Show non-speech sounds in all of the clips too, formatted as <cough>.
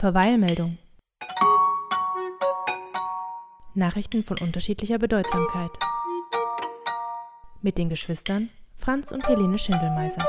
Verweilmeldung. Nachrichten von unterschiedlicher Bedeutsamkeit. Mit den Geschwistern Franz und Helene Schindelmeiser.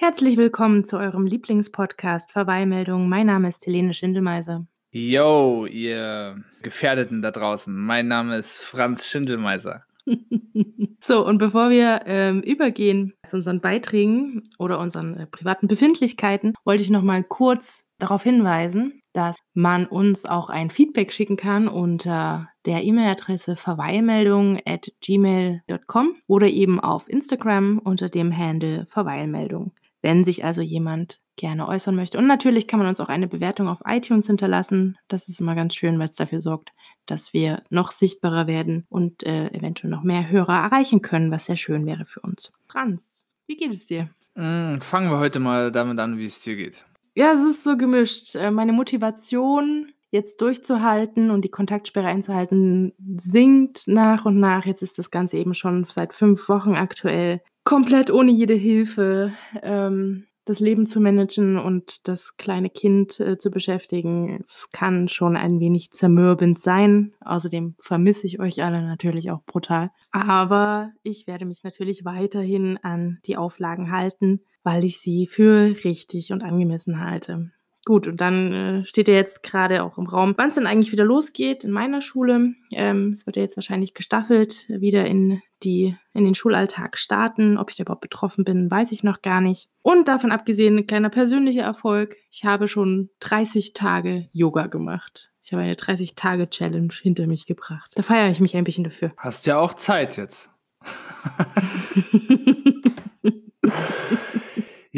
Herzlich willkommen zu eurem Lieblingspodcast Verweilmeldung. Mein Name ist Helene Schindelmeiser. Yo, ihr Gefährdeten da draußen. Mein Name ist Franz Schindelmeiser. <laughs> so, und bevor wir ähm, übergehen zu unseren Beiträgen oder unseren äh, privaten Befindlichkeiten, wollte ich noch mal kurz darauf hinweisen, dass man uns auch ein Feedback schicken kann unter der E-Mail-Adresse verweilmeldung at gmail.com oder eben auf Instagram unter dem Handle Verweilmeldung. Wenn sich also jemand gerne äußern möchte. Und natürlich kann man uns auch eine Bewertung auf iTunes hinterlassen. Das ist immer ganz schön, weil es dafür sorgt, dass wir noch sichtbarer werden und äh, eventuell noch mehr Hörer erreichen können, was sehr schön wäre für uns. Franz, wie geht es dir? Mm, fangen wir heute mal damit an, wie es dir geht. Ja, es ist so gemischt. Äh, meine Motivation, jetzt durchzuhalten und die Kontaktsperre einzuhalten, sinkt nach und nach. Jetzt ist das Ganze eben schon seit fünf Wochen aktuell komplett ohne jede Hilfe. Ähm, das Leben zu managen und das kleine Kind äh, zu beschäftigen, es kann schon ein wenig zermürbend sein. Außerdem vermisse ich euch alle natürlich auch brutal. Aber ich werde mich natürlich weiterhin an die Auflagen halten, weil ich sie für richtig und angemessen halte. Gut, und dann äh, steht ja jetzt gerade auch im Raum, wann es denn eigentlich wieder losgeht in meiner Schule. Ähm, es wird ja jetzt wahrscheinlich gestaffelt wieder in, die, in den Schulalltag starten. Ob ich da überhaupt betroffen bin, weiß ich noch gar nicht. Und davon abgesehen, ein kleiner persönlicher Erfolg. Ich habe schon 30 Tage Yoga gemacht. Ich habe eine 30-Tage-Challenge hinter mich gebracht. Da feiere ich mich ein bisschen dafür. Hast ja auch Zeit jetzt. <laughs>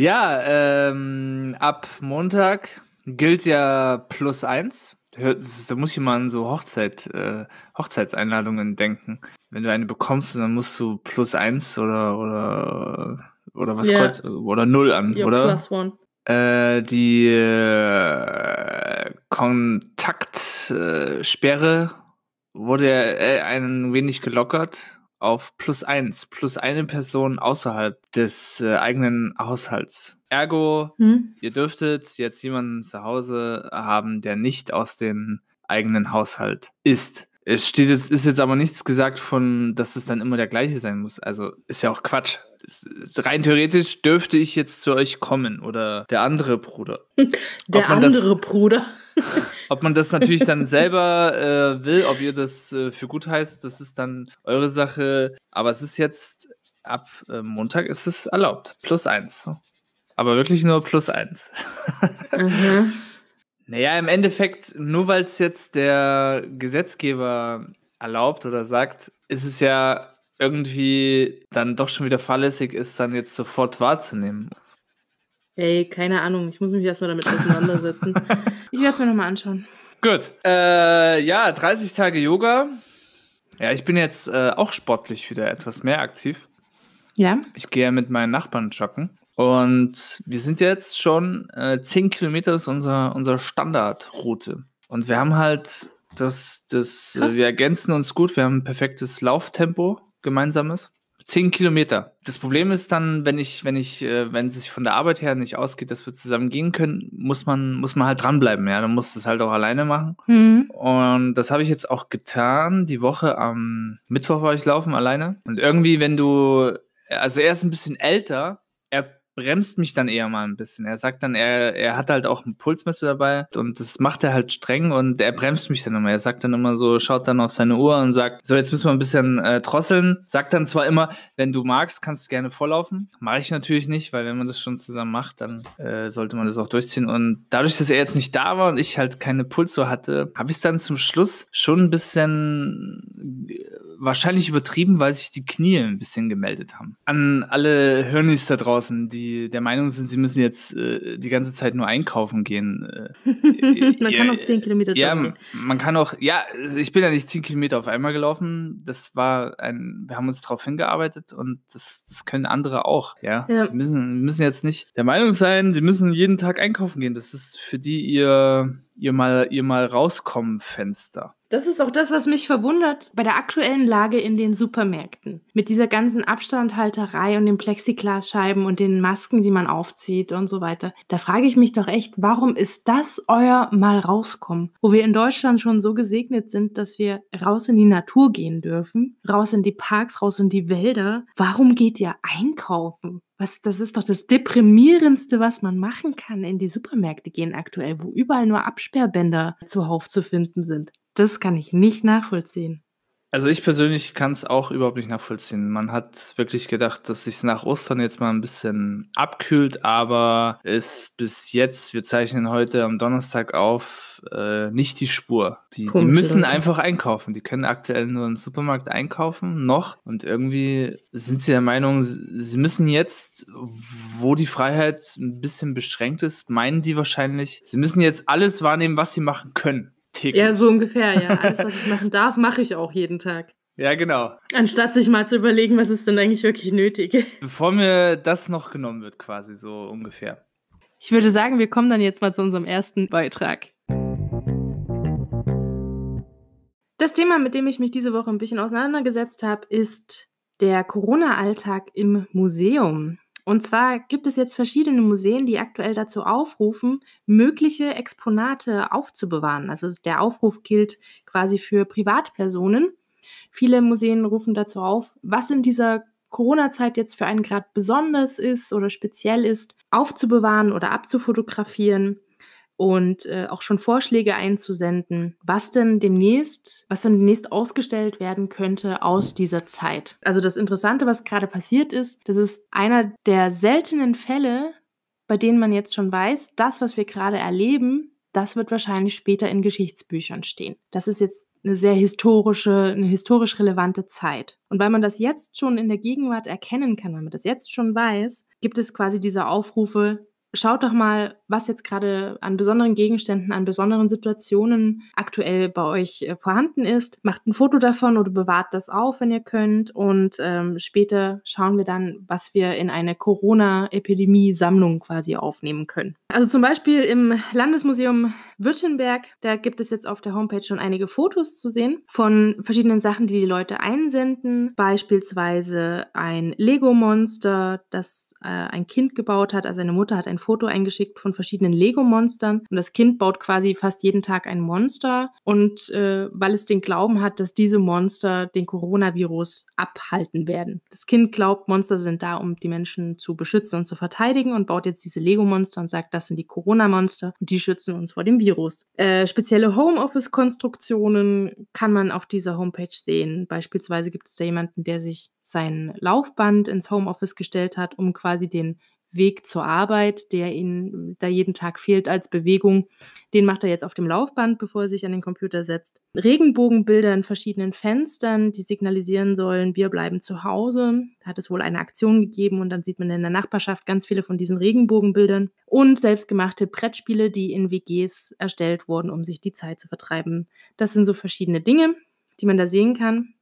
Ja, ähm, ab Montag gilt ja plus eins. Da muss ich mal an so Hochzeit, äh, Hochzeitseinladungen denken. Wenn du eine bekommst, dann musst du plus eins oder oder oder was yeah. kurz oder null an, ja, oder? Plus one. Äh, die äh, Kontaktsperre wurde äh, ein wenig gelockert auf plus eins, plus eine Person außerhalb des äh, eigenen Haushalts. Ergo, hm? ihr dürftet jetzt jemanden zu Hause haben, der nicht aus dem eigenen Haushalt ist. Es steht jetzt, ist jetzt aber nichts gesagt von, dass es dann immer der gleiche sein muss. Also ist ja auch Quatsch. Rein theoretisch dürfte ich jetzt zu euch kommen oder der andere Bruder. <laughs> Der andere das, Bruder. <laughs> Ob man das natürlich dann selber äh, will, ob ihr das äh, für gut heißt, das ist dann eure Sache. Aber es ist jetzt ab äh, Montag ist es erlaubt. Plus eins. Aber wirklich nur plus eins. mhm. <laughs> Naja, im Endeffekt, nur weil es jetzt der Gesetzgeber erlaubt oder sagt, ist es ja irgendwie dann doch schon wieder fahrlässig ist, dann jetzt sofort wahrzunehmen. Ey, keine Ahnung. Ich muss mich erstmal damit auseinandersetzen. <laughs> ich werde es mir nochmal anschauen. Gut. Äh, ja, 30 Tage Yoga. Ja, ich bin jetzt äh, auch sportlich wieder etwas mehr aktiv. Ja. Ich gehe mit meinen Nachbarn joggen. Und wir sind jetzt schon äh, 10 Kilometer ist unser, unser Standardroute. Und wir haben halt das, das, äh, wir ergänzen uns gut. Wir haben ein perfektes Lauftempo gemeinsames. Zehn Kilometer. Das Problem ist dann, wenn ich, wenn ich, äh, wenn es sich von der Arbeit her nicht ausgeht, dass wir zusammen gehen können, muss man, muss man halt dranbleiben, ja. Dann muss das halt auch alleine machen. Mhm. Und das habe ich jetzt auch getan. Die Woche am Mittwoch war ich laufen alleine. Und irgendwie, wenn du, also er ist ein bisschen älter, er bremst mich dann eher mal ein bisschen. Er sagt dann, er, er hat halt auch ein Pulsmesser dabei und das macht er halt streng und er bremst mich dann immer. Er sagt dann immer so, schaut dann auf seine Uhr und sagt, so jetzt müssen wir ein bisschen äh, drosseln. Sagt dann zwar immer, wenn du magst, kannst du gerne vorlaufen. Mache ich natürlich nicht, weil wenn man das schon zusammen macht, dann äh, sollte man das auch durchziehen. Und dadurch, dass er jetzt nicht da war und ich halt keine Pulsuhr hatte, habe ich es dann zum Schluss schon ein bisschen äh, wahrscheinlich übertrieben, weil sich die Knie ein bisschen gemeldet haben. An alle Hörnis da draußen, die der Meinung sind, sie müssen jetzt äh, die ganze Zeit nur einkaufen gehen. Äh, <laughs> <laughs> man kann auch zehn Kilometer joggen. Ja, man kann auch, ja, ich bin ja nicht zehn Kilometer auf einmal gelaufen. Das war ein, wir haben uns darauf hingearbeitet und das, das können andere auch, ja. ja. Die müssen, müssen jetzt nicht der Meinung sein, sie müssen jeden Tag einkaufen gehen. Das ist für die ihr, ihr mal, ihr mal rauskommen Fenster. Das ist auch das, was mich verwundert bei der aktuellen Lage in den Supermärkten. Mit dieser ganzen Abstandhalterei und den Plexiglasscheiben und den Masken, die man aufzieht und so weiter. Da frage ich mich doch echt, warum ist das euer Mal rauskommen? Wo wir in Deutschland schon so gesegnet sind, dass wir raus in die Natur gehen dürfen, raus in die Parks, raus in die Wälder. Warum geht ihr einkaufen? Was, das ist doch das deprimierendste, was man machen kann, in die Supermärkte gehen aktuell, wo überall nur Absperrbänder zuhauf zu finden sind. Das kann ich nicht nachvollziehen. Also ich persönlich kann es auch überhaupt nicht nachvollziehen. Man hat wirklich gedacht, dass sich nach Ostern jetzt mal ein bisschen abkühlt, aber es bis jetzt, wir zeichnen heute am Donnerstag auf, äh, nicht die Spur. Die, die müssen einfach einkaufen. Die können aktuell nur im Supermarkt einkaufen, noch. Und irgendwie sind sie der Meinung, sie müssen jetzt, wo die Freiheit ein bisschen beschränkt ist, meinen die wahrscheinlich, sie müssen jetzt alles wahrnehmen, was sie machen können täglich. Ja, so ungefähr, ja. Alles, was ich machen darf, mache ich auch jeden Tag. Ja, genau. Anstatt sich mal zu überlegen, was ist denn eigentlich wirklich nötig. <laughs> Bevor mir das noch genommen wird, quasi so ungefähr. Ich würde sagen, wir kommen dann jetzt mal zu unserem ersten Beitrag. Das Thema, mit dem ich mich diese Woche ein bisschen auseinandergesetzt habe, ist der Corona-Alltag im Museum. Und zwar gibt es jetzt verschiedene Museen, die aktuell dazu aufrufen, mögliche Exponate aufzubewahren. Also der Aufruf gilt quasi für Privatpersonen. Viele Museen rufen dazu auf, was in dieser Corona-Zeit jetzt für einen Grad besonders ist oder speziell ist, aufzubewahren oder abzufotografieren und äh, auch schon Vorschläge einzusenden, was denn demnächst, was dann demnächst ausgestellt werden könnte aus dieser Zeit. Also das Interessante, was gerade passiert ist, das ist einer der seltenen Fälle, bei denen man jetzt schon weiß, das, was wir gerade erleben, das wird wahrscheinlich später in Geschichtsbüchern stehen. Das ist jetzt eine sehr historische, eine historisch relevante Zeit. Und weil man das jetzt schon in der Gegenwart erkennen kann, weil man das jetzt schon weiß, gibt es quasi diese Aufrufe, Schaut doch mal, was jetzt gerade an besonderen Gegenständen, an besonderen Situationen aktuell bei euch äh, vorhanden ist. Macht ein Foto davon oder bewahrt das auf, wenn ihr könnt. Und ähm, später schauen wir dann, was wir in eine Corona-Epidemie-Sammlung quasi aufnehmen können. Also zum Beispiel im Landesmuseum Württemberg, da gibt es jetzt auf der Homepage schon einige Fotos zu sehen von verschiedenen Sachen, die die Leute einsenden. Beispielsweise ein Lego-Monster, das äh, ein Kind gebaut hat. Also eine Mutter hat ein Foto eingeschickt von verschiedenen Lego-Monstern und das Kind baut quasi fast jeden Tag ein Monster und äh, weil es den Glauben hat, dass diese Monster den Coronavirus abhalten werden. Das Kind glaubt, Monster sind da, um die Menschen zu beschützen und zu verteidigen und baut jetzt diese Lego-Monster und sagt, das sind die Corona-Monster und die schützen uns vor dem Virus. Äh, spezielle Homeoffice-Konstruktionen kann man auf dieser Homepage sehen. Beispielsweise gibt es da jemanden, der sich sein Laufband ins Homeoffice gestellt hat, um quasi den Weg zur Arbeit, der ihm da jeden Tag fehlt als Bewegung, den macht er jetzt auf dem Laufband, bevor er sich an den Computer setzt. Regenbogenbilder in verschiedenen Fenstern, die signalisieren sollen, wir bleiben zu Hause. Da hat es wohl eine Aktion gegeben und dann sieht man in der Nachbarschaft ganz viele von diesen Regenbogenbildern und selbstgemachte Brettspiele, die in WGs erstellt wurden, um sich die Zeit zu vertreiben. Das sind so verschiedene Dinge, die man da sehen kann.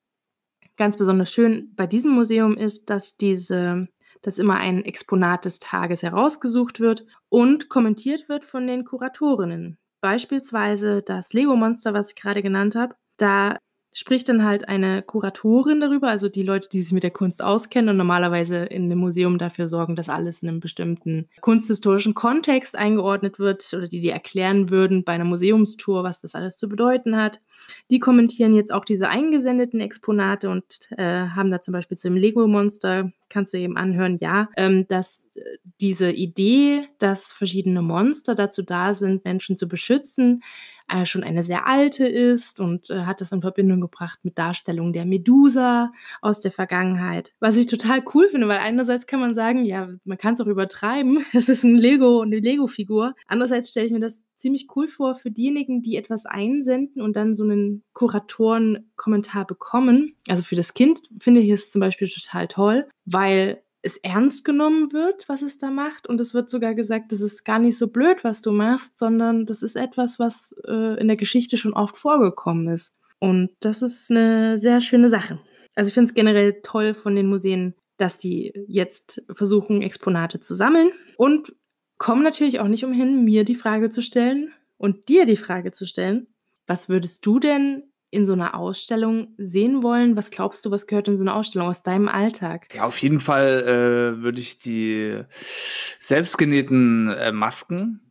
Ganz besonders schön bei diesem Museum ist, dass diese dass immer ein Exponat des Tages herausgesucht wird und kommentiert wird von den Kuratorinnen. Beispielsweise das Lego-Monster, was ich gerade genannt habe. Da spricht dann halt eine Kuratorin darüber, also die Leute, die sich mit der Kunst auskennen und normalerweise in einem Museum dafür sorgen, dass alles in einem bestimmten kunsthistorischen Kontext eingeordnet wird oder die die erklären würden bei einer Museumstour, was das alles zu bedeuten hat. Die kommentieren jetzt auch diese eingesendeten Exponate und äh, haben da zum Beispiel zu dem Lego-Monster, kannst du eben anhören, ja, ähm, dass äh, diese Idee, dass verschiedene Monster dazu da sind, Menschen zu beschützen, äh, schon eine sehr alte ist und äh, hat das in Verbindung gebracht mit Darstellungen der Medusa aus der Vergangenheit. Was ich total cool finde, weil einerseits kann man sagen, ja, man kann es auch übertreiben, <laughs> es ist ein Lego, eine Lego-Figur. Andererseits stelle ich mir das ziemlich cool vor für diejenigen, die etwas einsenden und dann so einen Kuratoren-Kommentar bekommen. Also für das Kind finde ich es zum Beispiel total toll, weil es ernst genommen wird, was es da macht. Und es wird sogar gesagt, das ist gar nicht so blöd, was du machst, sondern das ist etwas, was äh, in der Geschichte schon oft vorgekommen ist. Und das ist eine sehr schöne Sache. Also ich finde es generell toll von den Museen, dass die jetzt versuchen, Exponate zu sammeln und kommen natürlich auch nicht umhin, mir die Frage zu stellen und dir die Frage zu stellen, was würdest du denn in so einer Ausstellung sehen wollen? Was glaubst du, was gehört in so eine Ausstellung aus deinem Alltag? Ja, auf jeden Fall äh, würde ich die selbstgenähten äh, Masken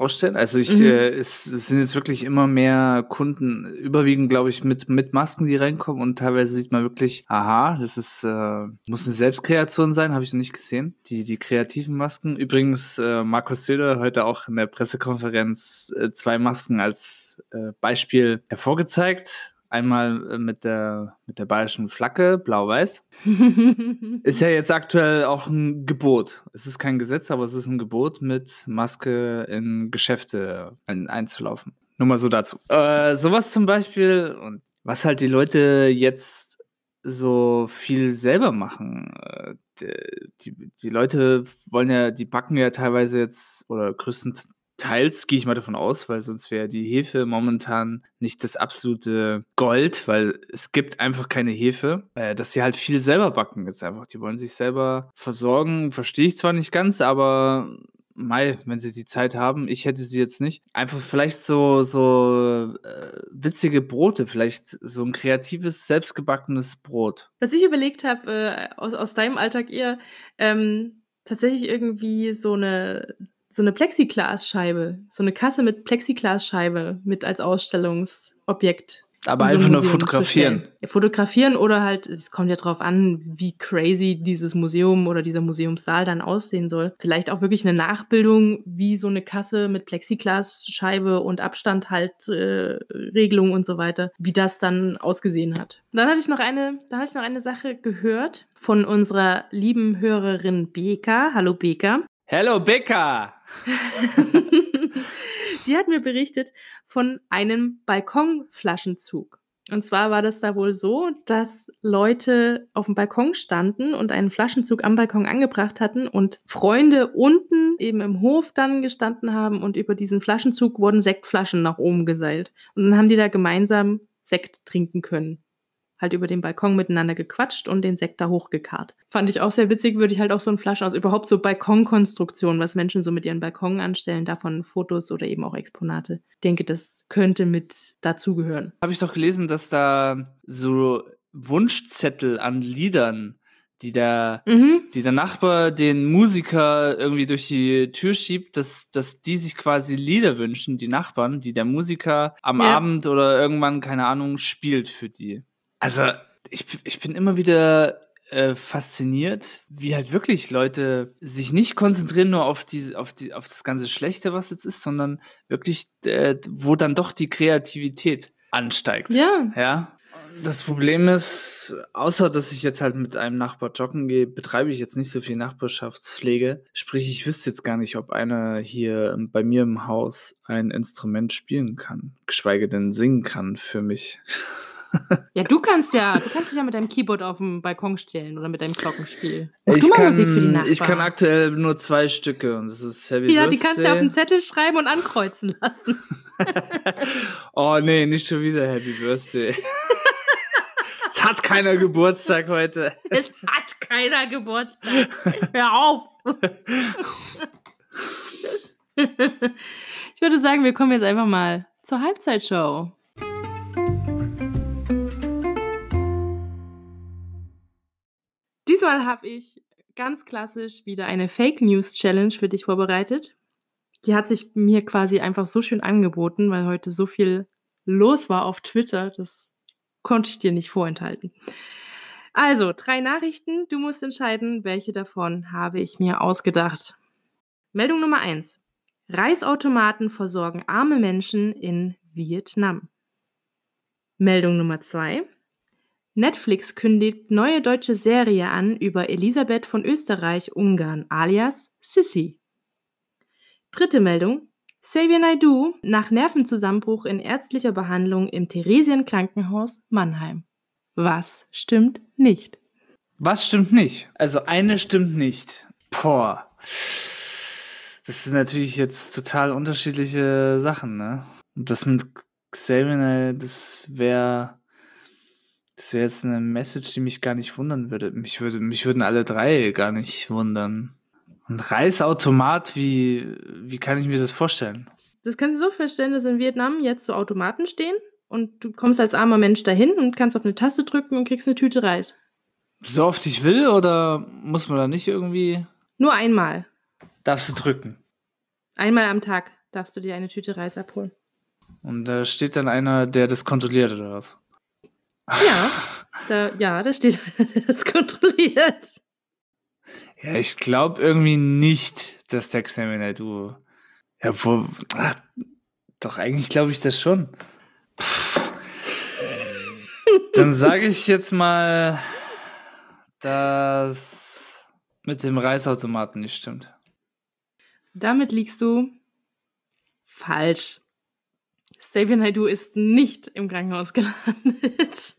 ausstellen. Also ich, mhm. äh, es, es, sind jetzt wirklich immer mehr Kunden, überwiegend glaube ich mit mit Masken, die reinkommen und teilweise sieht man wirklich, aha, das ist äh, muss eine Selbstkreation sein, habe ich noch nicht gesehen. Die die kreativen Masken. Übrigens äh, Markus Söder heute auch in der Pressekonferenz äh, zwei Masken als äh, Beispiel hervorgezeigt. Einmal äh, mit der, mit der bayerischen Flagge, blau-weiß. <laughs> ist ja jetzt aktuell auch ein Gebot. Es ist kein Gesetz, aber es ist ein Gebot, mit Maske in Geschäfte ein, einzulaufen. Nur mal so dazu. Äh, sowas zum Beispiel und was halt die Leute jetzt so viel selber machen. Äh, die, die, die Leute wollen ja, die backen ja teilweise jetzt oder größtenteils Teils gehe ich mal davon aus, weil sonst wäre die Hefe momentan nicht das absolute Gold, weil es gibt einfach keine Hefe, äh, dass sie halt viel selber backen jetzt einfach. Die wollen sich selber versorgen, verstehe ich zwar nicht ganz, aber Mai, wenn sie die Zeit haben, ich hätte sie jetzt nicht. Einfach vielleicht so, so äh, witzige Brote, vielleicht so ein kreatives, selbstgebackenes Brot. Was ich überlegt habe, äh, aus, aus deinem Alltag eher, ähm, tatsächlich irgendwie so eine so eine Plexiglasscheibe, so eine Kasse mit Plexiglasscheibe mit als Ausstellungsobjekt. Aber einfach so nur fotografieren. Ja, fotografieren oder halt, es kommt ja drauf an, wie crazy dieses Museum oder dieser Museumssaal dann aussehen soll. Vielleicht auch wirklich eine Nachbildung, wie so eine Kasse mit Plexiglasscheibe und Abstandhaltregelung äh, und so weiter, wie das dann ausgesehen hat. Dann hatte ich noch eine, dann hatte ich noch eine Sache gehört von unserer lieben Hörerin Beka. Hallo Beka. Hallo Beka! <laughs> Die hat mir berichtet von einem Balkonflaschenzug. Und zwar war das da wohl so, dass Leute auf dem Balkon standen und einen Flaschenzug am Balkon angebracht hatten und Freunde unten eben im Hof dann gestanden haben und über diesen Flaschenzug wurden Sektflaschen nach oben geseilt. Und dann haben die da gemeinsam Sekt trinken können halt über den Balkon miteinander gequatscht und den Sekt da hochgekarrt. Fand ich auch sehr witzig, würde ich halt auch so ein Flaschen aus, überhaupt so Balkonkonstruktionen, was Menschen so mit ihren Balkonen anstellen, davon Fotos oder eben auch Exponate. Ich denke, das könnte mit dazugehören. Habe ich doch gelesen, dass da so Wunschzettel an Liedern die der, mhm. die der Nachbar den Musiker irgendwie durch die Tür schiebt, dass, dass die sich quasi Lieder wünschen, die Nachbarn, die der Musiker am ja. Abend oder irgendwann, keine Ahnung, spielt für die. Also, ich, ich bin immer wieder äh, fasziniert, wie halt wirklich Leute sich nicht konzentrieren nur auf die, auf die, auf das ganze Schlechte, was jetzt ist, sondern wirklich, äh, wo dann doch die Kreativität ansteigt. Ja. Ja. Das Problem ist, außer dass ich jetzt halt mit einem Nachbar joggen gehe, betreibe ich jetzt nicht so viel Nachbarschaftspflege. Sprich, ich wüsste jetzt gar nicht, ob einer hier bei mir im Haus ein Instrument spielen kann, geschweige denn singen kann für mich. Ja, du kannst ja, du kannst dich ja mit deinem Keyboard auf dem Balkon stellen oder mit deinem Glockenspiel. Mach ich, kann, Musik für die Nachbarn. ich kann aktuell nur zwei Stücke und das ist Heavy Ja, Birthday. die kannst du ja auf einen Zettel schreiben und ankreuzen lassen. <laughs> oh nee, nicht schon wieder Happy Birthday. <laughs> es hat keiner Geburtstag heute. Es hat keiner Geburtstag. Hör auf. <laughs> ich würde sagen, wir kommen jetzt einfach mal zur Halbzeitshow. Diesmal habe ich ganz klassisch wieder eine Fake News Challenge für dich vorbereitet. Die hat sich mir quasi einfach so schön angeboten, weil heute so viel los war auf Twitter. Das konnte ich dir nicht vorenthalten. Also, drei Nachrichten. Du musst entscheiden, welche davon habe ich mir ausgedacht. Meldung Nummer eins: Reisautomaten versorgen arme Menschen in Vietnam. Meldung Nummer zwei: Netflix kündigt neue deutsche Serie an über Elisabeth von Österreich-Ungarn alias Sissy. Dritte Meldung. Xavier Naidoo nach Nervenzusammenbruch in ärztlicher Behandlung im Theresienkrankenhaus Mannheim. Was stimmt nicht? Was stimmt nicht? Also eine stimmt nicht. Boah. Das sind natürlich jetzt total unterschiedliche Sachen, ne? Und das mit Xavier, das wäre das wäre jetzt eine Message, die mich gar nicht wundern würde. Mich, würde. mich würden alle drei gar nicht wundern. Und Reisautomat, wie, wie kann ich mir das vorstellen? Das kannst du so vorstellen, dass in Vietnam jetzt so Automaten stehen und du kommst als armer Mensch dahin und kannst auf eine Taste drücken und kriegst eine Tüte Reis. So oft ich will oder muss man da nicht irgendwie. Nur einmal. Darfst du drücken? Einmal am Tag darfst du dir eine Tüte Reis abholen. Und da steht dann einer, der das kontrolliert oder was? Ja, da, ja, da steht <laughs> das kontrolliert. Ja, ich glaube irgendwie nicht, dass der Xavier du. Ja, wo. Ach, doch, eigentlich glaube ich das schon. Pff. Dann sage ich jetzt mal, dass mit dem Reisautomaten nicht stimmt. Damit liegst du falsch. Xavier Naidoo ist nicht im Krankenhaus gelandet.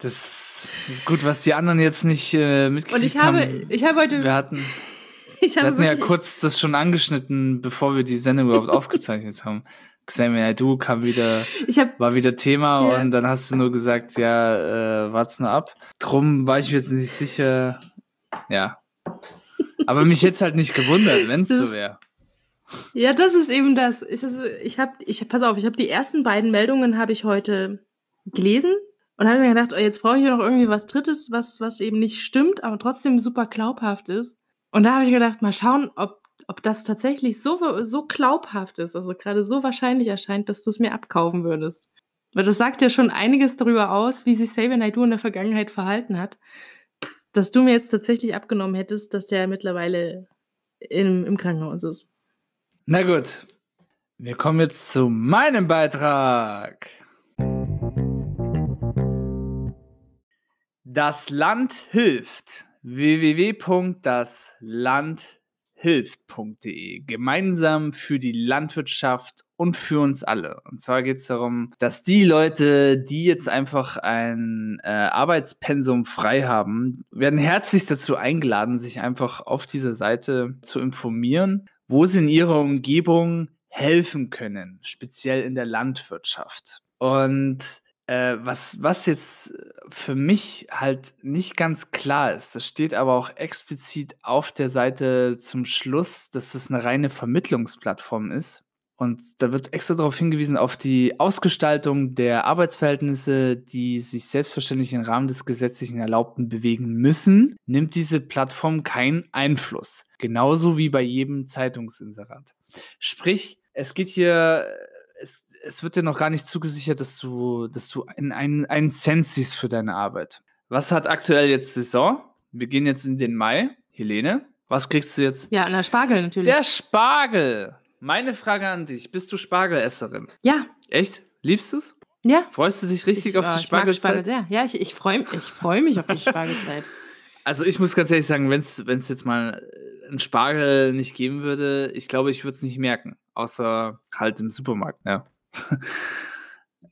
Das ist gut, was die anderen jetzt nicht äh, mitgekriegt Und ich habe, haben. ich habe heute. Wir hatten, <laughs> ich wir habe hatten ja kurz das schon angeschnitten, bevor wir die Sendung überhaupt aufgezeichnet haben. Xavier Naidoo kam wieder, habe war wieder Thema Ja. und dann hast du nur gesagt, ja, äh, wart's nur ab. Drum war ich mir jetzt nicht sicher. Ja. Aber mich jetzt halt nicht gewundert, wenn es so wäre. Ja, das ist eben das. Ich, das ich habe, ich, pass auf, ich habe die ersten beiden Meldungen habe ich heute gelesen und habe mir gedacht, oh, jetzt brauche ich noch irgendwie was Drittes, was, was eben nicht stimmt, aber trotzdem super glaubhaft ist. Und da habe ich gedacht, mal schauen, ob, ob das tatsächlich so, so glaubhaft ist, also gerade so wahrscheinlich erscheint, dass du es mir abkaufen würdest. Weil das sagt ja schon einiges darüber aus, wie sich Xavier Naidoo in der Vergangenheit verhalten hat, dass du mir jetzt tatsächlich abgenommen hättest, dass der mittlerweile im, im Krankenhaus ist. Na gut. Wir kommen jetzt zu meinem Beitrag. Das Land hilft. www.daslandhilft.de. Gemeinsam für die Landwirtschaft und für uns alle. Und zwar geht es darum, dass die Leute, die jetzt einfach ein äh, Arbeitspensum frei haben, werden herzlich dazu eingeladen, sich einfach auf dieser Seite zu informieren, wo sie in ihrer Umgebung helfen können, speziell in der Landwirtschaft. Und äh, was, was jetzt für mich halt nicht ganz klar ist, das steht aber auch explizit auf der Seite zum Schluss, dass das eine reine Vermittlungsplattform ist. Und da wird extra darauf hingewiesen, auf die Ausgestaltung der Arbeitsverhältnisse, die sich selbstverständlich im Rahmen des gesetzlichen Erlaubten bewegen müssen, nimmt diese Plattform keinen Einfluss. Genauso wie bei jedem Zeitungsinserat. Sprich, es geht hier, es, es wird dir noch gar nicht zugesichert, dass du, dass du einen, einen, einen Cent siehst für deine Arbeit. Was hat aktuell jetzt Saison? Wir gehen jetzt in den Mai. Helene, was kriegst du jetzt? Ja, na Spargel natürlich. Der Spargel. Meine Frage an dich. Bist du Spargelesserin? ja, Echt? Liebst du's? ja. Freust du dich richtig ich, auf äh, die ich mag Spargel Spargelzeit? sehr. Ja, ich, ich freue ich freu mich auf die <laughs> Spargelzeit. Also ich muss ganz ehrlich sagen, wenn es jetzt mal äh, einen Spargel nicht geben würde, ich glaube, ich würde es nicht merken. Außer halt im Supermarkt, ja.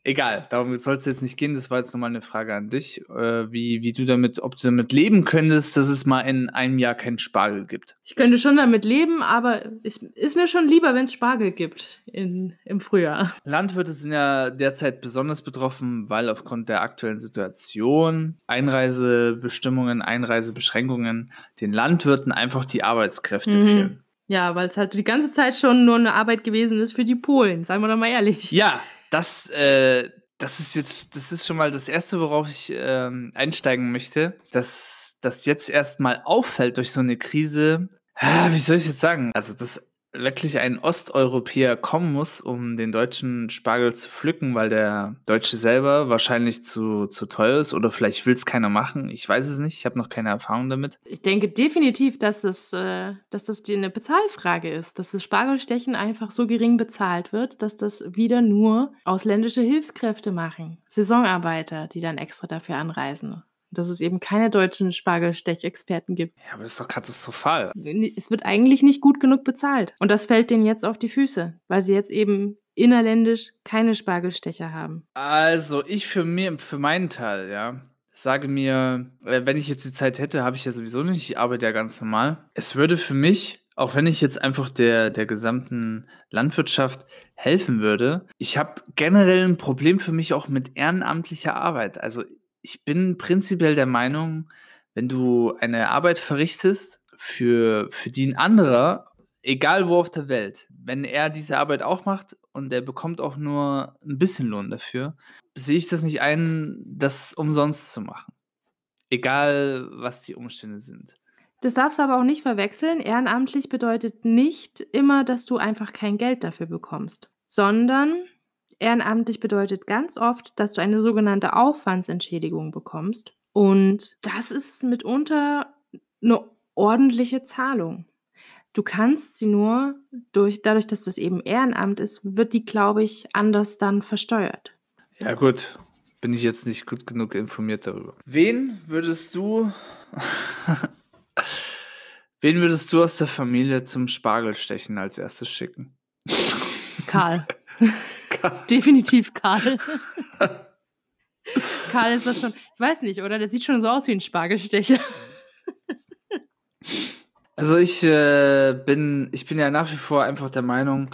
Egal, darum soll es jetzt nicht gehen. Das war jetzt nochmal eine Frage an dich, äh, wie, wie du damit, ob du damit leben könntest, dass es mal in einem Jahr keinen Spargel gibt. Ich könnte schon damit leben, aber es ist mir schon lieber, wenn es Spargel gibt in, im Frühjahr. Landwirte sind ja derzeit besonders betroffen, weil aufgrund der aktuellen Situation Einreisebestimmungen, Einreisebeschränkungen den Landwirten einfach die Arbeitskräfte Mhm. fehlen. Ja, weil es halt die ganze Zeit schon nur eine Arbeit gewesen ist für die Polen, sagen wir doch mal ehrlich. Ja, das, äh, das ist jetzt, das ist schon mal das Erste, worauf ich ähm, einsteigen möchte, dass das jetzt erstmal auffällt durch so eine Krise. Ah, Wie soll ich jetzt sagen? Also, dass wirklich ein Osteuropäer kommen muss, um den deutschen Spargel zu pflücken, weil der Deutsche selber wahrscheinlich zu, zu teuer ist oder vielleicht will es keiner machen. Ich weiß es nicht. Ich habe noch keine Erfahrung damit. Ich denke definitiv, dass das, äh, dass das die eine Bezahlfrage ist, dass das Spargelstechen einfach so gering bezahlt wird, dass das wieder nur ausländische Hilfskräfte machen, Saisonarbeiter, die dann extra dafür anreisen. Dass es eben keine deutschen Spargelstechexperten gibt. Ja, aber das ist doch katastrophal. Es wird eigentlich nicht gut genug bezahlt. Und das fällt denen jetzt auf die Füße, weil sie jetzt eben innerländisch keine Spargelstecher haben. Also, ich für mir, für meinen Teil, ja, sage mir, äh, wenn ich jetzt die Zeit hätte, habe ich ja sowieso nicht, ich arbeite ja ganz normal. Es würde für mich, auch wenn ich jetzt einfach der, der gesamten Landwirtschaft helfen würde, ich habe generell ein Problem für mich auch mit ehrenamtlicher Arbeit. Also, ich bin prinzipiell der Meinung, wenn du eine Arbeit verrichtest, für, für die ein egal wo auf der Welt, wenn er diese Arbeit auch macht und er bekommt auch nur ein bisschen Lohn dafür, sehe ich das nicht ein, das umsonst zu machen. Egal, was die Umstände sind. Das darfst du aber auch nicht verwechseln. Ehrenamtlich bedeutet nicht immer, dass du einfach kein Geld dafür bekommst, sondern ehrenamtlich bedeutet ganz oft, dass du eine sogenannte Aufwandsentschädigung bekommst. Und das ist mitunter eine ordentliche Zahlung. Du kannst sie nur durch, dadurch, dass das eben Ehrenamt ist, wird die, glaube ich, anders dann versteuert. Ja, gut. Bin ich jetzt nicht gut genug informiert darüber. Wen würdest du <laughs> Wen würdest du aus der Familie zum Spargelstechen als erstes schicken? Karl. <laughs> Karl. Definitiv Karl. Karl ist das schon, ich weiß nicht, oder? Der sieht schon so aus wie ein Spargelstecher. Also ich äh, bin, ich bin ja nach wie vor einfach der Meinung,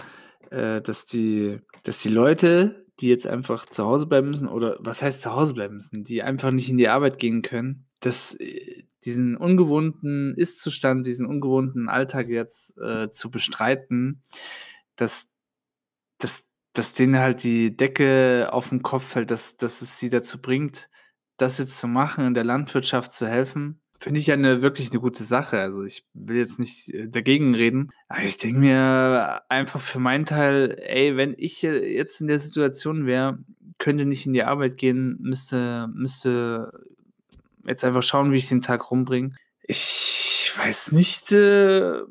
äh, dass die, dass die Leute, die jetzt einfach zu Hause bleiben müssen, oder was heißt zu Hause bleiben müssen, die einfach nicht in die Arbeit gehen können, dass äh, diesen ungewohnten Ist-Zustand, diesen ungewohnten Alltag jetzt äh, zu bestreiten, dass, dass, dass denen halt die Decke auf den Kopf fällt, dass, dass es sie dazu bringt, das jetzt zu machen, in der Landwirtschaft zu helfen, finde ich ja eine, wirklich eine gute Sache. Also ich will jetzt nicht äh, dagegen reden, aber ich denke mir einfach für meinen Teil, ey, wenn ich jetzt in der Situation wäre, könnte nicht in die Arbeit gehen, müsste, müsste jetzt einfach schauen, wie ich den Tag rumbringe. Ich weiß nicht, äh,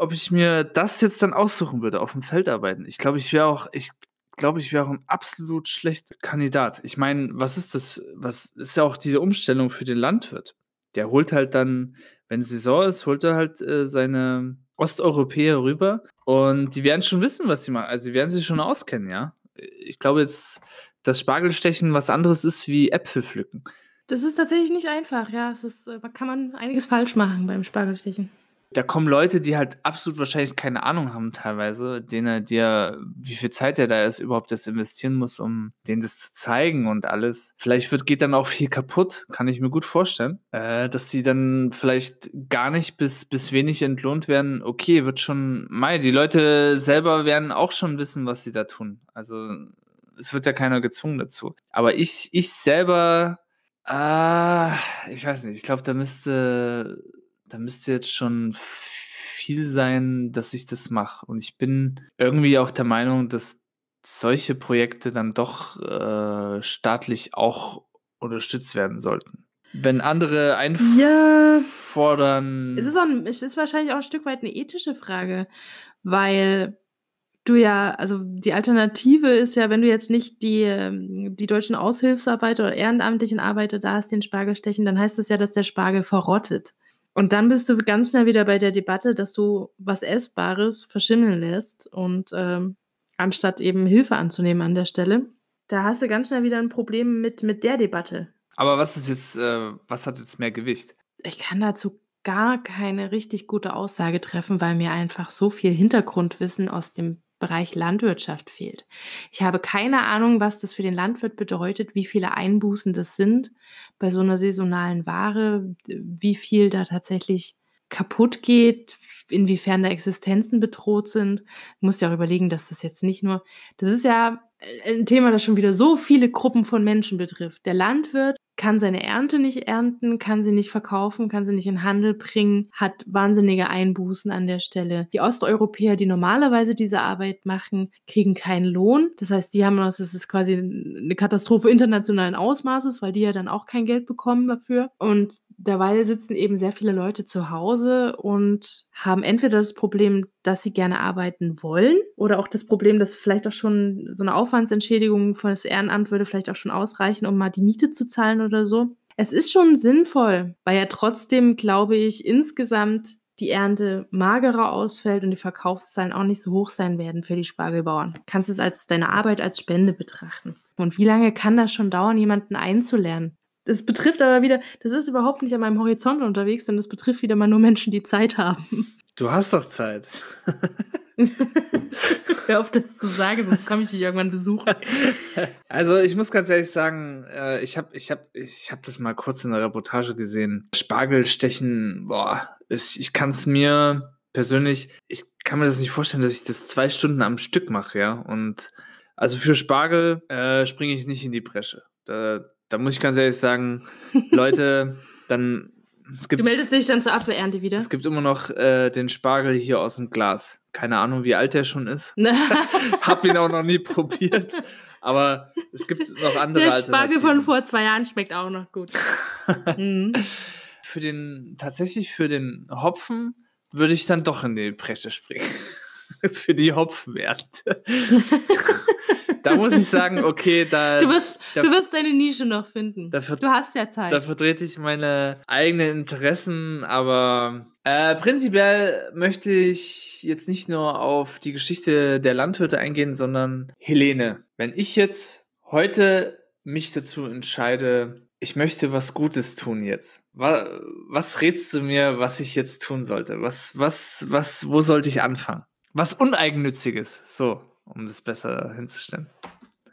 ob ich mir das jetzt dann aussuchen würde, auf dem Feld arbeiten. Ich glaube, ich wäre auch, ich glaube, ich wäre auch ein absolut schlechter Kandidat. Ich meine, was ist das? Was ist ja auch diese Umstellung für den Landwirt? Der holt halt dann, wenn Saison ist, holt er halt äh, seine Osteuropäer rüber und die werden schon wissen, was sie machen. Also die werden sich schon auskennen, ja. Ich glaube jetzt, dass Spargelstechen was anderes ist wie Äpfel pflücken. Das ist tatsächlich nicht einfach, ja. Es ist, äh, kann man einiges falsch machen beim Spargelstechen. Da kommen Leute, die halt absolut wahrscheinlich keine Ahnung haben teilweise, denen dir, wie viel Zeit er da ist, überhaupt das investieren muss, um denen das zu zeigen und alles. Vielleicht wird, geht dann auch viel kaputt, kann ich mir gut vorstellen. Äh, dass die dann vielleicht gar nicht bis, bis wenig entlohnt werden. Okay, wird schon, mei, die Leute selber werden auch schon wissen, was sie da tun. Also, es wird ja keiner gezwungen dazu. Aber ich, ich selber Ah, ich weiß nicht. Ich glaube, da müsste, da müsste jetzt schon viel sein, dass ich das mache. Und ich bin irgendwie auch der Meinung, dass solche Projekte dann doch äh, staatlich auch unterstützt werden sollten. Wenn andere einfordern. Ja, es, ist auch, es ist wahrscheinlich auch ein Stück weit eine ethische Frage, weil du ja, also die Alternative ist ja, wenn du jetzt nicht die, ähm, die deutschen Aushilfsarbeiter oder ehrenamtlichen Arbeiter da hast, den Spargel stechen, dann heißt das ja, dass der Spargel verrottet. Und dann bist du ganz schnell wieder bei der Debatte, dass du was Essbares verschimmeln lässt und ähm, anstatt eben Hilfe anzunehmen an der Stelle. Da hast du ganz schnell wieder ein Problem mit, mit der Debatte. Aber was ist jetzt, äh, was hat jetzt mehr Gewicht? Ich kann dazu gar keine richtig gute Aussage treffen, weil mir einfach so viel Hintergrundwissen aus dem Bereich Landwirtschaft fehlt. Ich habe keine Ahnung, was das für den Landwirt bedeutet, wie viele Einbußen das sind bei so einer saisonalen Ware, wie viel da tatsächlich kaputt geht, inwiefern da Existenzen bedroht sind. Du musst ja auch überlegen, dass das jetzt nicht nur, das ist ja ein Thema, das schon wieder so viele Gruppen von Menschen betrifft. Der Landwirt kann seine Ernte nicht ernten, kann sie nicht verkaufen, kann sie nicht in Handel bringen, hat wahnsinnige Einbußen an der Stelle. Die Osteuropäer, die normalerweise diese Arbeit machen, kriegen keinen Lohn. Das heißt, die haben, das ist quasi eine Katastrophe internationalen Ausmaßes, weil die ja dann auch kein Geld bekommen dafür. Und derweil sitzen eben sehr viele Leute zu Hause und haben entweder das Problem, dass sie gerne arbeiten wollen oder auch das Problem, dass vielleicht auch schon so eine Aufwandsentschädigung von das Ehrenamt würde vielleicht auch schon ausreichen, um mal die Miete zu zahlen oder so. Es ist schon sinnvoll, weil ja trotzdem, glaube ich, insgesamt die Ernte magerer ausfällt und die Verkaufszahlen auch nicht so hoch sein werden für die Spargelbauern. Kannst es als deine Arbeit als Spende betrachten. Und wie lange kann das schon dauern, jemanden einzulernen? Das betrifft aber wieder, das ist überhaupt nicht an meinem Horizont unterwegs, denn das betrifft wieder mal nur Menschen, die Zeit haben. Du hast doch Zeit. <laughs> Hör auf, das zu sagen, sonst komme ich dich irgendwann besuchen. <laughs> Also ich muss ganz ehrlich sagen, äh, ich habe ich hab, ich hab das mal kurz in der Reportage gesehen. Spargelstechen, boah, ich kann es mir persönlich, ich kann mir das nicht vorstellen, dass ich das zwei Stunden am Stück mache, ja. Und also für Spargel äh, springe ich nicht in die Bresche. Da, da muss ich ganz ehrlich sagen, <laughs> Leute, dann. Gibt, du meldest dich dann zur Apfelernte wieder? Es gibt immer noch äh, den Spargel hier aus dem Glas. Keine Ahnung, wie alt der schon ist. <laughs> <laughs> Hab ihn auch noch nie probiert. Aber es gibt noch andere Der Spargel von vor zwei Jahren schmeckt auch noch gut. <laughs> mhm. Für den, tatsächlich für den Hopfen würde ich dann doch in die Bresche springen. für die Hopfenernte. Da muss ich sagen, <laughs> okay, da. Du wirst, da, du wirst deine Nische noch finden. Da, du hast ja Zeit. Da vertrete ich meine eigenen Interessen, aber äh, prinzipiell möchte ich jetzt nicht nur auf die Geschichte der Landwirte eingehen, sondern Helene. Wenn ich jetzt heute mich dazu entscheide, ich möchte was Gutes tun jetzt. Was, was rätst du mir, was ich jetzt tun sollte? Was, was, was, wo sollte ich anfangen? Was Uneigennütziges, so, um das besser hinzustellen.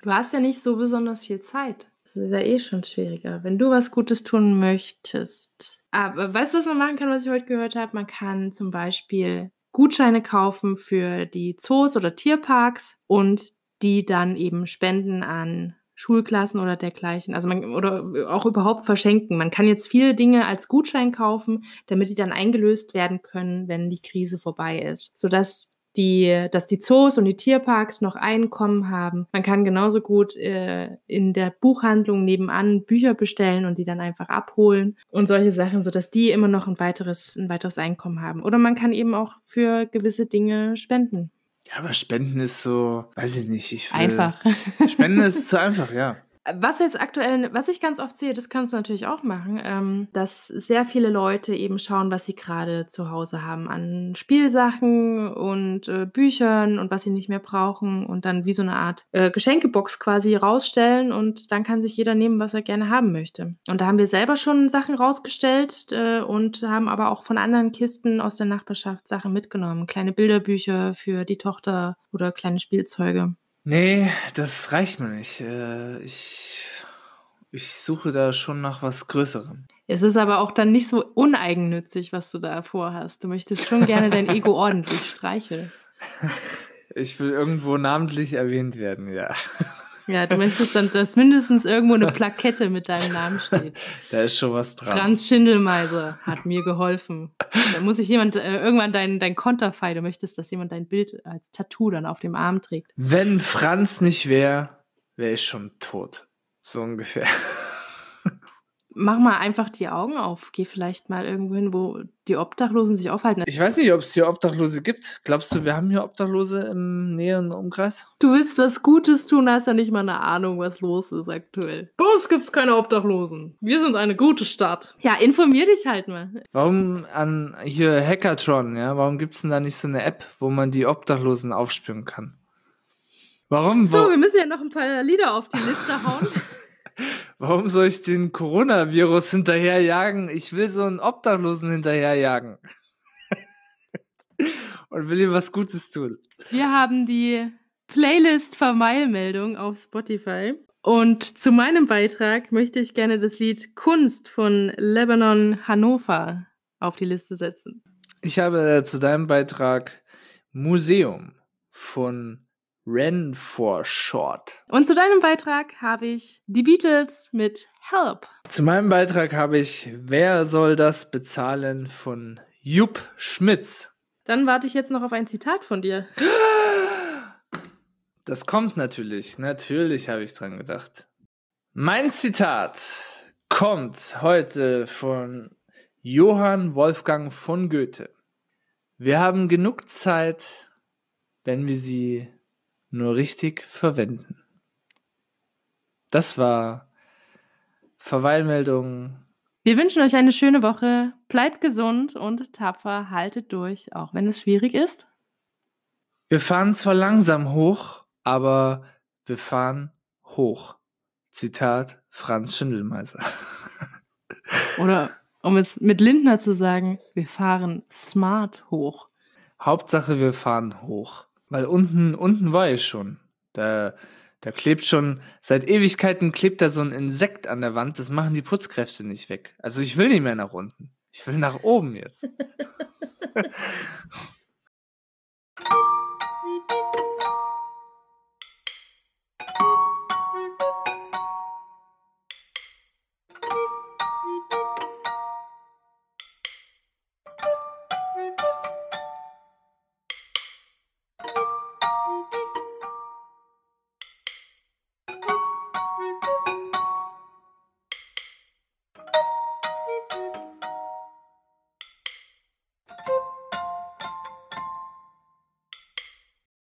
Du hast ja nicht so besonders viel Zeit. Das ist ja eh schon schwieriger. Wenn du was Gutes tun möchtest. Aber weißt du, was man machen kann, was ich heute gehört habe? Man kann zum Beispiel Gutscheine kaufen für die Zoos oder Tierparks und die dann eben spenden an Schulklassen oder dergleichen. Also man, oder auch überhaupt verschenken. Man kann jetzt viele Dinge als Gutschein kaufen, damit die dann eingelöst werden können, wenn die Krise vorbei ist. Sodass die, dass die Zoos und die Tierparks noch Einkommen haben. Man kann genauso gut äh, in der Buchhandlung nebenan Bücher bestellen und die dann einfach abholen und solche Sachen, sodass die immer noch ein weiteres, ein weiteres Einkommen haben. Oder man kann eben auch für gewisse Dinge spenden. Ja, aber Spenden ist so, weiß ich nicht. Ich will, einfach. Spenden ist zu einfach, ja. Was jetzt aktuell, was ich ganz oft sehe, das kannst du natürlich auch machen, ähm, dass sehr viele Leute eben schauen, was sie gerade zu Hause haben an Spielsachen und äh, Büchern und was sie nicht mehr brauchen und dann wie so eine Art äh, Geschenkebox quasi rausstellen und dann kann sich jeder nehmen, was er gerne haben möchte. Und da haben wir selber schon Sachen rausgestellt äh, und haben aber auch von anderen Kisten aus der Nachbarschaft Sachen mitgenommen. Kleine Bilderbücher für die Tochter oder kleine Spielzeuge. Nee, das reicht mir nicht. Äh, ich, ich suche da schon nach was Größerem. Es ist aber auch dann nicht so uneigennützig, was du da vorhast. Du möchtest schon gerne dein Ego ordentlich streicheln. <laughs> Ich will irgendwo namentlich erwähnt werden, ja. Ja, du möchtest dann, dass mindestens irgendwo eine Plakette mit deinem Namen steht. <laughs> Da ist schon was dran. Franz Schindelmeiser hat mir geholfen. Da muss sich jemand äh, irgendwann dein, dein Konterfei, du möchtest, dass jemand dein Bild als Tattoo dann auf dem Arm trägt. Wenn Franz nicht wäre, wäre ich schon tot. So ungefähr mach mal einfach die Augen auf. Geh vielleicht mal irgendwo hin, wo die Obdachlosen sich aufhalten. Ich weiß nicht, ob es hier Obdachlose gibt. Glaubst du, wir haben hier Obdachlose im näheren Umkreis? Du willst was Gutes tun, hast ja nicht mal eine Ahnung, was los ist aktuell. Bei uns gibt es keine Obdachlosen. Wir sind eine gute Stadt. Ja, informier dich halt mal. Warum an hier Hackathon, ja? Warum gibt es denn da nicht so eine App, wo man die Obdachlosen aufspüren kann? Warum? So, wir müssen ja noch ein paar Lieder auf die Liste hauen. <laughs> Warum soll ich den Coronavirus hinterherjagen? Ich will so einen Obdachlosen hinterherjagen. <laughs> Und will ihm was Gutes tun. Wir haben die Playlist-Vermeilmeldung auf Spotify. Und zu meinem Beitrag möchte ich gerne das Lied Kunst von Lebanon Hannover auf die Liste setzen. Ich habe zu deinem Beitrag Museum von Ren for Short. Und zu deinem Beitrag habe ich die Beatles mit Help. Zu meinem Beitrag habe ich Wer soll das bezahlen von Jupp Schmitz. Dann warte ich jetzt noch auf ein Zitat von dir. Das kommt natürlich. Natürlich habe ich dran gedacht. Mein Zitat kommt heute von Johann Wolfgang von Goethe. Wir haben genug Zeit, wenn wir sie nur richtig verwenden. Das war Verweilmeldung. Wir wünschen euch eine schöne Woche. Bleibt gesund und tapfer, haltet durch, auch wenn es schwierig ist. Wir fahren zwar langsam hoch, aber wir fahren hoch. Zitat Franz Schindelmeiser. <laughs> Oder um es mit Lindner zu sagen, wir fahren smart hoch. Hauptsache, wir fahren hoch. Weil unten, unten war ich schon. Da, da klebt schon, seit Ewigkeiten klebt da so ein Insekt an der Wand. Das machen die Putzkräfte nicht weg. Also ich will nicht mehr nach unten. Ich will nach oben jetzt. <laughs> <laughs>